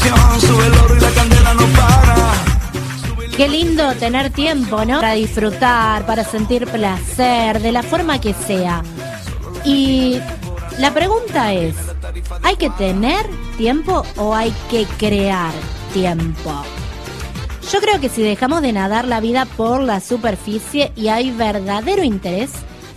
el. Qué lindo tener tiempo, ¿no? Para disfrutar, para sentir placer, de la forma que sea. Y la pregunta es, ¿hay que tener tiempo o hay que crear tiempo? Yo creo que si dejamos de nadar la vida por la superficie y hay verdadero interés,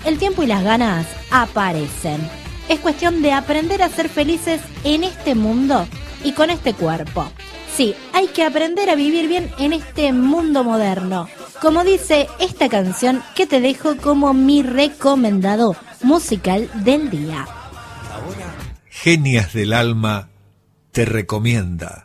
el tiempo y las ganas aparecen. Es cuestión de aprender a ser felices en este mundo y con este cuerpo. Sí, hay que aprender a vivir bien en este mundo moderno. Como dice esta canción que te dejo como mi recomendado musical del día. Genias del Alma te recomienda.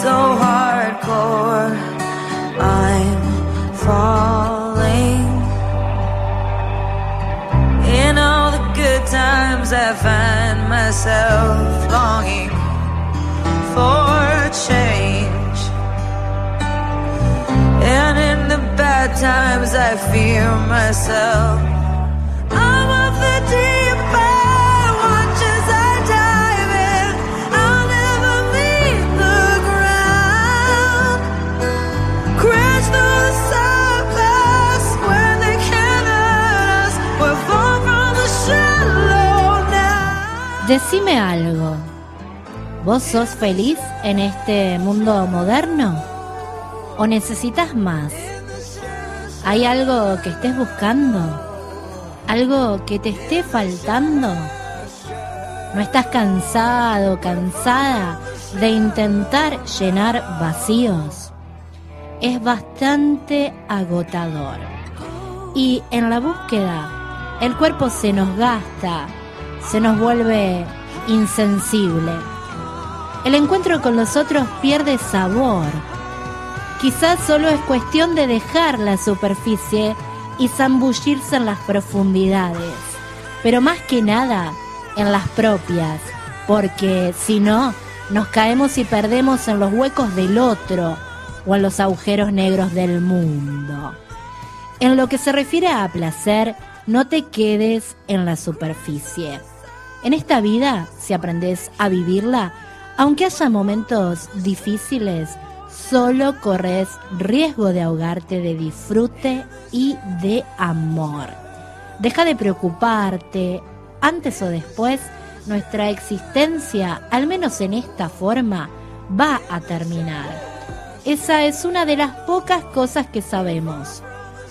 So hardcore? I'm falling. In all the good times, I find myself longing for change. And in the bad times, I fear myself. I'm of the deep Decime algo. ¿Vos sos feliz en este mundo moderno? ¿O necesitas más? ¿Hay algo que estés buscando? ¿Algo que te esté faltando? ¿No estás cansado, cansada de intentar llenar vacíos? Es bastante agotador. Y en la búsqueda, el cuerpo se nos gasta, se nos vuelve insensible. El encuentro con los otros pierde sabor. Quizás solo es cuestión de dejar la superficie y zambullirse en las profundidades, pero más que nada en las propias, porque si no, nos caemos y perdemos en los huecos del otro o en los agujeros negros del mundo. En lo que se refiere a placer, no te quedes en la superficie. En esta vida, si aprendes a vivirla, aunque haya momentos difíciles, solo corres riesgo de ahogarte de disfrute y de amor. Deja de preocuparte, antes o después nuestra existencia, al menos en esta forma, va a terminar. Esa es una de las pocas cosas que sabemos.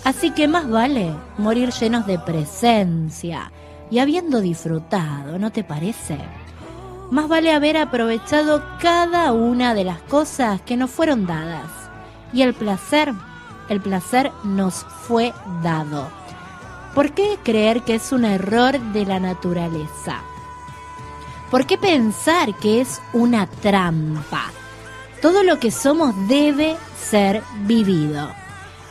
Así que más vale morir llenos de presencia y habiendo disfrutado, ¿no te parece? Más vale haber aprovechado cada una de las cosas que nos fueron dadas. Y el placer, el placer nos fue dado. ¿Por qué creer que es un error de la naturaleza? ¿Por qué pensar que es una trampa? Todo lo que somos debe ser vivido.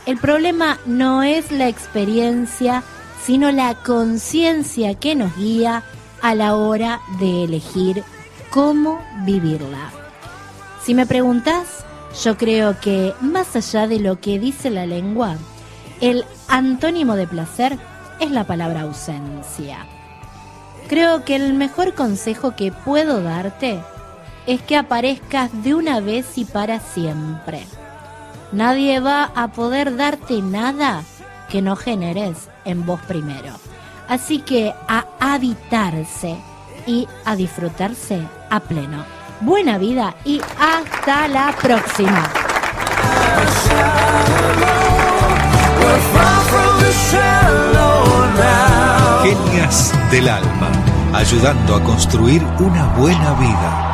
El problema no es la experiencia, sino la conciencia que nos guía a la hora de elegir cómo vivirla. Si me preguntas, yo creo que más allá de lo que dice la lengua, el antónimo de placer es la palabra ausencia. Creo que el mejor consejo que puedo darte es que aparezcas de una vez y para siempre. Nadie va a poder darte nada que no generes en vos primero. Así que a habitarse y a disfrutarse a pleno. Buena vida y hasta la próxima. Genias del alma, ayudando a construir una buena vida.